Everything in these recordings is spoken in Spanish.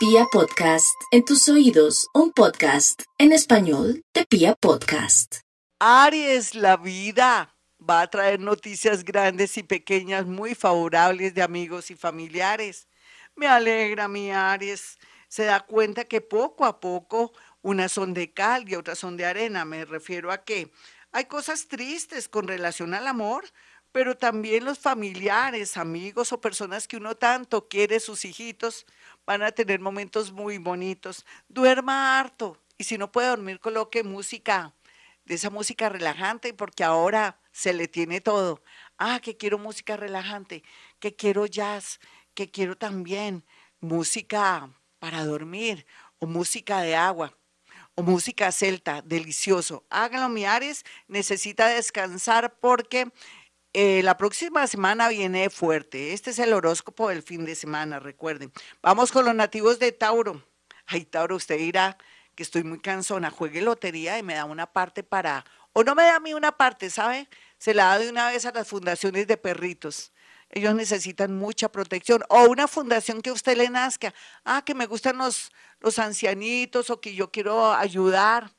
Pia Podcast, en tus oídos, un podcast en español de Pia Podcast. Aries, la vida va a traer noticias grandes y pequeñas muy favorables de amigos y familiares. Me alegra, mi Aries. Se da cuenta que poco a poco unas son de cal y otras son de arena. Me refiero a que hay cosas tristes con relación al amor, pero también los familiares, amigos o personas que uno tanto quiere, sus hijitos, van a tener momentos muy bonitos. Duerma harto y si no puede dormir, coloque música, de esa música relajante, porque ahora se le tiene todo. Ah, que quiero música relajante, que quiero jazz, que quiero también música para dormir o música de agua o música celta, delicioso. Háganlo, mi Aries, necesita descansar porque eh, la próxima semana viene fuerte. Este es el horóscopo del fin de semana, recuerden. Vamos con los nativos de Tauro. Ay, Tauro, usted dirá que estoy muy cansona. Juegue lotería y me da una parte para... O no me da a mí una parte, ¿sabe? Se la da de una vez a las fundaciones de perritos. Ellos necesitan mucha protección. O una fundación que usted le nazca. Ah, que me gustan los, los ancianitos o que yo quiero ayudar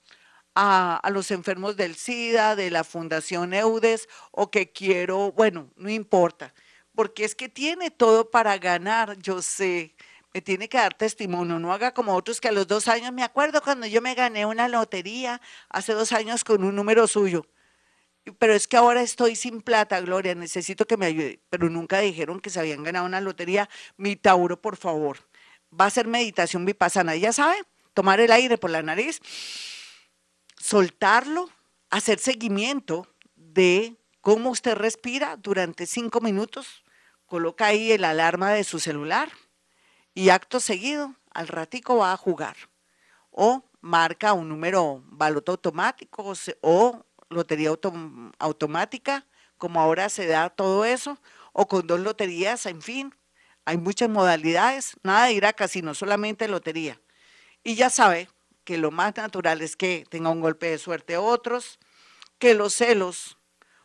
a, los enfermos del SIDA, de la Fundación EUDES, o que quiero, bueno, no importa, porque es que tiene todo para ganar, yo sé, me tiene que dar testimonio, no haga como otros que a los dos años, me acuerdo cuando yo me gané una lotería hace dos años con un número suyo, pero es que ahora estoy sin plata, Gloria, necesito que me ayude, pero nunca dijeron que se habían ganado una lotería, mi Tauro, por favor, va a ser meditación vipassana, ya sabe, tomar el aire por la nariz soltarlo, hacer seguimiento de cómo usted respira durante cinco minutos, coloca ahí el alarma de su celular y acto seguido, al ratico va a jugar. O marca un número baloto automático o lotería automática, como ahora se da todo eso, o con dos loterías, en fin, hay muchas modalidades, nada de ir a casino, solamente lotería. Y ya sabe, que lo más natural es que tenga un golpe de suerte otros, que los celos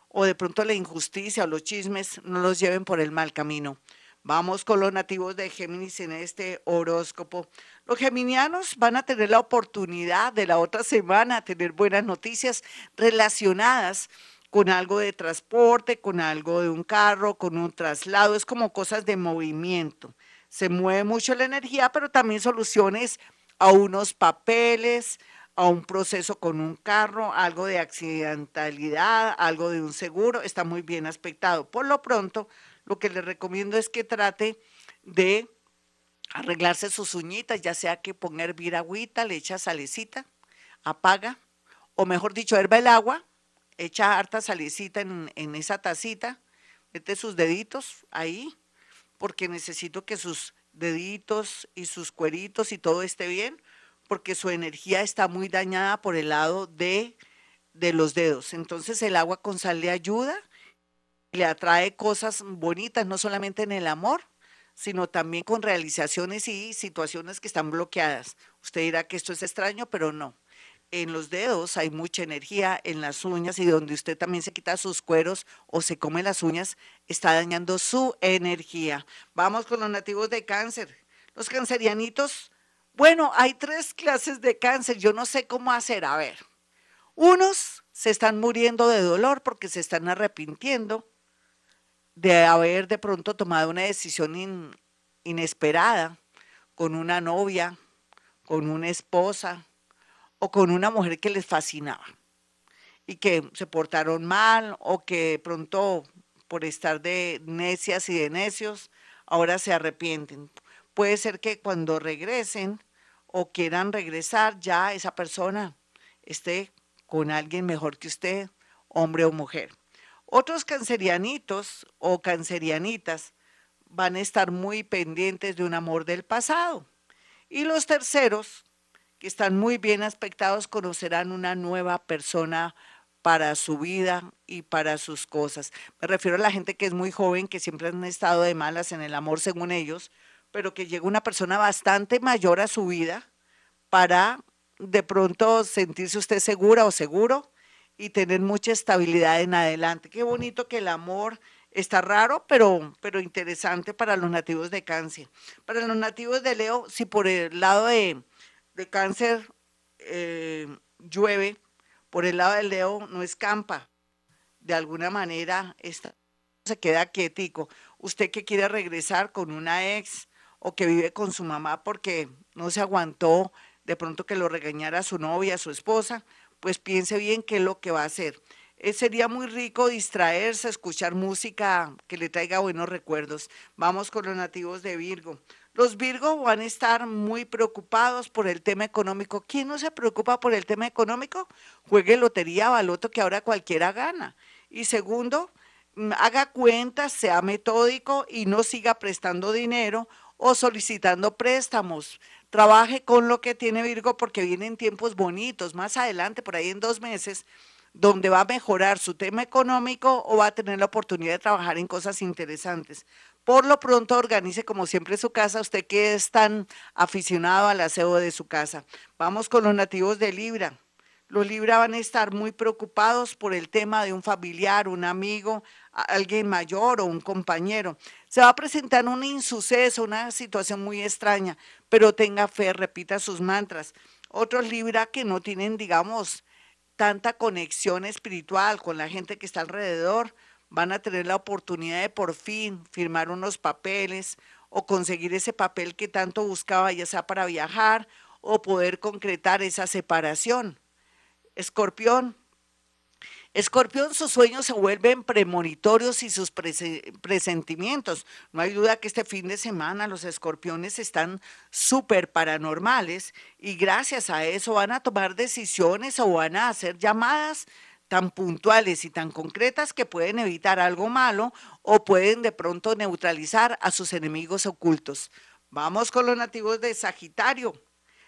o de pronto la injusticia o los chismes no los lleven por el mal camino. Vamos con los nativos de Géminis en este horóscopo. Los geminianos van a tener la oportunidad de la otra semana tener buenas noticias relacionadas con algo de transporte, con algo de un carro, con un traslado. Es como cosas de movimiento. Se mueve mucho la energía, pero también soluciones a unos papeles, a un proceso con un carro, algo de accidentalidad, algo de un seguro, está muy bien aspectado. Por lo pronto, lo que le recomiendo es que trate de arreglarse sus uñitas, ya sea que ponga a agüita, le echa salecita, apaga, o mejor dicho, herba el agua, echa harta salecita en, en esa tacita, mete sus deditos ahí, porque necesito que sus deditos y sus cueritos y todo esté bien, porque su energía está muy dañada por el lado de, de los dedos. Entonces el agua con sal le ayuda, le atrae cosas bonitas, no solamente en el amor, sino también con realizaciones y situaciones que están bloqueadas. Usted dirá que esto es extraño, pero no en los dedos hay mucha energía, en las uñas y donde usted también se quita sus cueros o se come las uñas, está dañando su energía. Vamos con los nativos de cáncer. Los cancerianitos, bueno, hay tres clases de cáncer, yo no sé cómo hacer, a ver. Unos se están muriendo de dolor porque se están arrepintiendo de haber de pronto tomado una decisión inesperada con una novia, con una esposa, o con una mujer que les fascinaba y que se portaron mal o que pronto por estar de necias y de necios ahora se arrepienten. Puede ser que cuando regresen o quieran regresar ya esa persona esté con alguien mejor que usted, hombre o mujer. Otros cancerianitos o cancerianitas van a estar muy pendientes de un amor del pasado. Y los terceros están muy bien aspectados conocerán una nueva persona para su vida y para sus cosas. Me refiero a la gente que es muy joven, que siempre han estado de malas en el amor según ellos, pero que llega una persona bastante mayor a su vida para de pronto sentirse usted segura o seguro y tener mucha estabilidad en adelante. Qué bonito que el amor Está raro, pero, pero interesante para los nativos de cáncer. Para los nativos de Leo, si por el lado de, cáncer eh, llueve, por el lado de Leo no escampa. De alguna manera se queda quietico. Usted que quiere regresar con una ex o que vive con su mamá porque no se aguantó de pronto que lo regañara su novia, su esposa, pues piense bien qué es lo que va a hacer. Eh, sería muy rico distraerse, escuchar música que le traiga buenos recuerdos. Vamos con los nativos de Virgo. Los Virgo van a estar muy preocupados por el tema económico. ¿Quién no se preocupa por el tema económico? Juegue lotería baloto que ahora cualquiera gana. Y segundo, mm, haga cuentas, sea metódico y no siga prestando dinero o solicitando préstamos. Trabaje con lo que tiene Virgo porque vienen tiempos bonitos. Más adelante, por ahí en dos meses, donde va a mejorar su tema económico o va a tener la oportunidad de trabajar en cosas interesantes. Por lo pronto, organice como siempre su casa, usted que es tan aficionado al aseo de su casa. Vamos con los nativos de Libra. Los Libra van a estar muy preocupados por el tema de un familiar, un amigo, alguien mayor o un compañero. Se va a presentar un insuceso, una situación muy extraña, pero tenga fe, repita sus mantras. Otros Libra que no tienen, digamos, tanta conexión espiritual con la gente que está alrededor, van a tener la oportunidad de por fin firmar unos papeles o conseguir ese papel que tanto buscaba, ya sea para viajar o poder concretar esa separación. Escorpión, Escorpión, sus sueños se vuelven premonitorios y sus presentimientos. No hay duda que este fin de semana los escorpiones están súper paranormales y gracias a eso van a tomar decisiones o van a hacer llamadas tan puntuales y tan concretas que pueden evitar algo malo o pueden de pronto neutralizar a sus enemigos ocultos. Vamos con los nativos de Sagitario.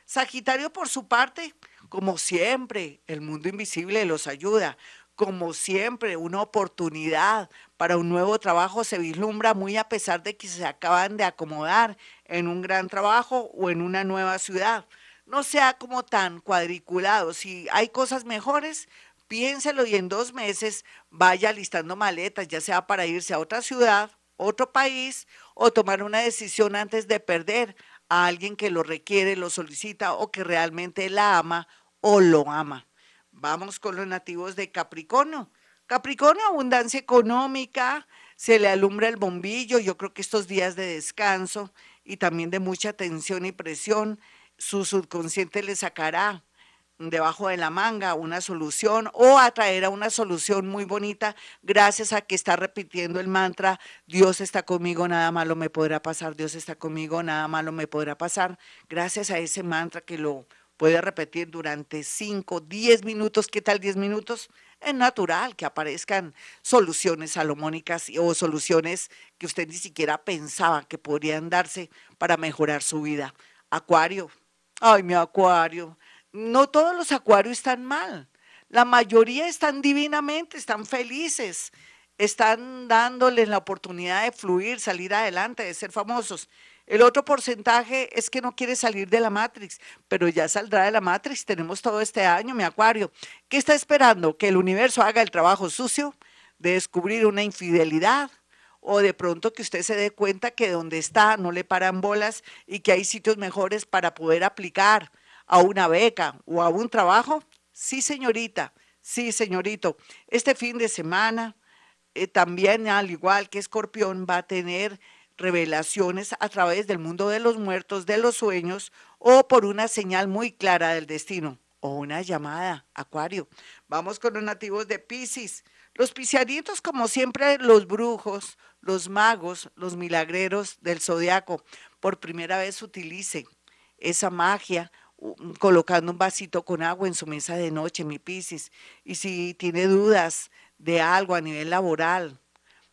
Sagitario, por su parte, como siempre, el mundo invisible los ayuda como siempre, una oportunidad para un nuevo trabajo se vislumbra muy a pesar de que se acaban de acomodar en un gran trabajo o en una nueva ciudad. No sea como tan cuadriculado. Si hay cosas mejores, piénselo y en dos meses vaya listando maletas, ya sea para irse a otra ciudad, otro país o tomar una decisión antes de perder a alguien que lo requiere, lo solicita o que realmente la ama o lo ama. Vamos con los nativos de Capricornio. Capricornio, abundancia económica, se le alumbra el bombillo. Yo creo que estos días de descanso y también de mucha tensión y presión, su subconsciente le sacará debajo de la manga una solución o atraerá una solución muy bonita gracias a que está repitiendo el mantra, Dios está conmigo, nada malo me podrá pasar, Dios está conmigo, nada malo me podrá pasar, gracias a ese mantra que lo puede repetir durante 5, 10 minutos. ¿Qué tal 10 minutos? Es natural que aparezcan soluciones salomónicas o soluciones que usted ni siquiera pensaba que podrían darse para mejorar su vida. Acuario. Ay, mi acuario. No todos los acuarios están mal. La mayoría están divinamente, están felices, están dándoles la oportunidad de fluir, salir adelante, de ser famosos. El otro porcentaje es que no quiere salir de la Matrix, pero ya saldrá de la Matrix. Tenemos todo este año, mi acuario. ¿Qué está esperando? ¿Que el universo haga el trabajo sucio de descubrir una infidelidad? O de pronto que usted se dé cuenta que donde está no le paran bolas y que hay sitios mejores para poder aplicar a una beca o a un trabajo. Sí, señorita, sí, señorito. Este fin de semana eh, también, al igual que Escorpión, va a tener revelaciones a través del mundo de los muertos, de los sueños o por una señal muy clara del destino o una llamada, Acuario. Vamos con los nativos de Pisces. Los piscianitos, como siempre, los brujos, los magos, los milagreros del zodiaco, por primera vez utilicen esa magia colocando un vasito con agua en su mesa de noche, mi Piscis. Y si tiene dudas de algo a nivel laboral,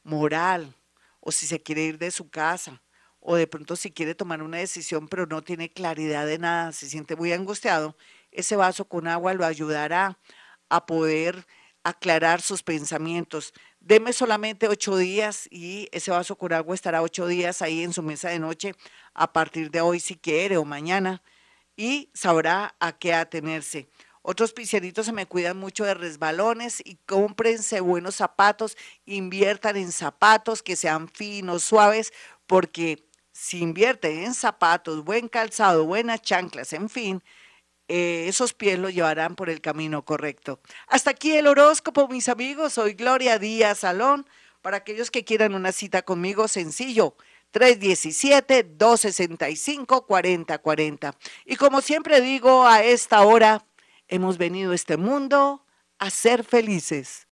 moral, o si se quiere ir de su casa, o de pronto si quiere tomar una decisión pero no tiene claridad de nada, se siente muy angustiado, ese vaso con agua lo ayudará a poder aclarar sus pensamientos. Deme solamente ocho días y ese vaso con agua estará ocho días ahí en su mesa de noche a partir de hoy si quiere o mañana y sabrá a qué atenerse. Otros piscianitos se me cuidan mucho de resbalones y cómprense buenos zapatos, inviertan en zapatos que sean finos, suaves, porque si invierten en zapatos, buen calzado, buenas chanclas, en fin, eh, esos pies los llevarán por el camino correcto. Hasta aquí el horóscopo, mis amigos. Soy Gloria Díaz Salón. Para aquellos que quieran una cita conmigo, sencillo. 317-265-4040. Y como siempre digo, a esta hora hemos venido a este mundo a ser felices.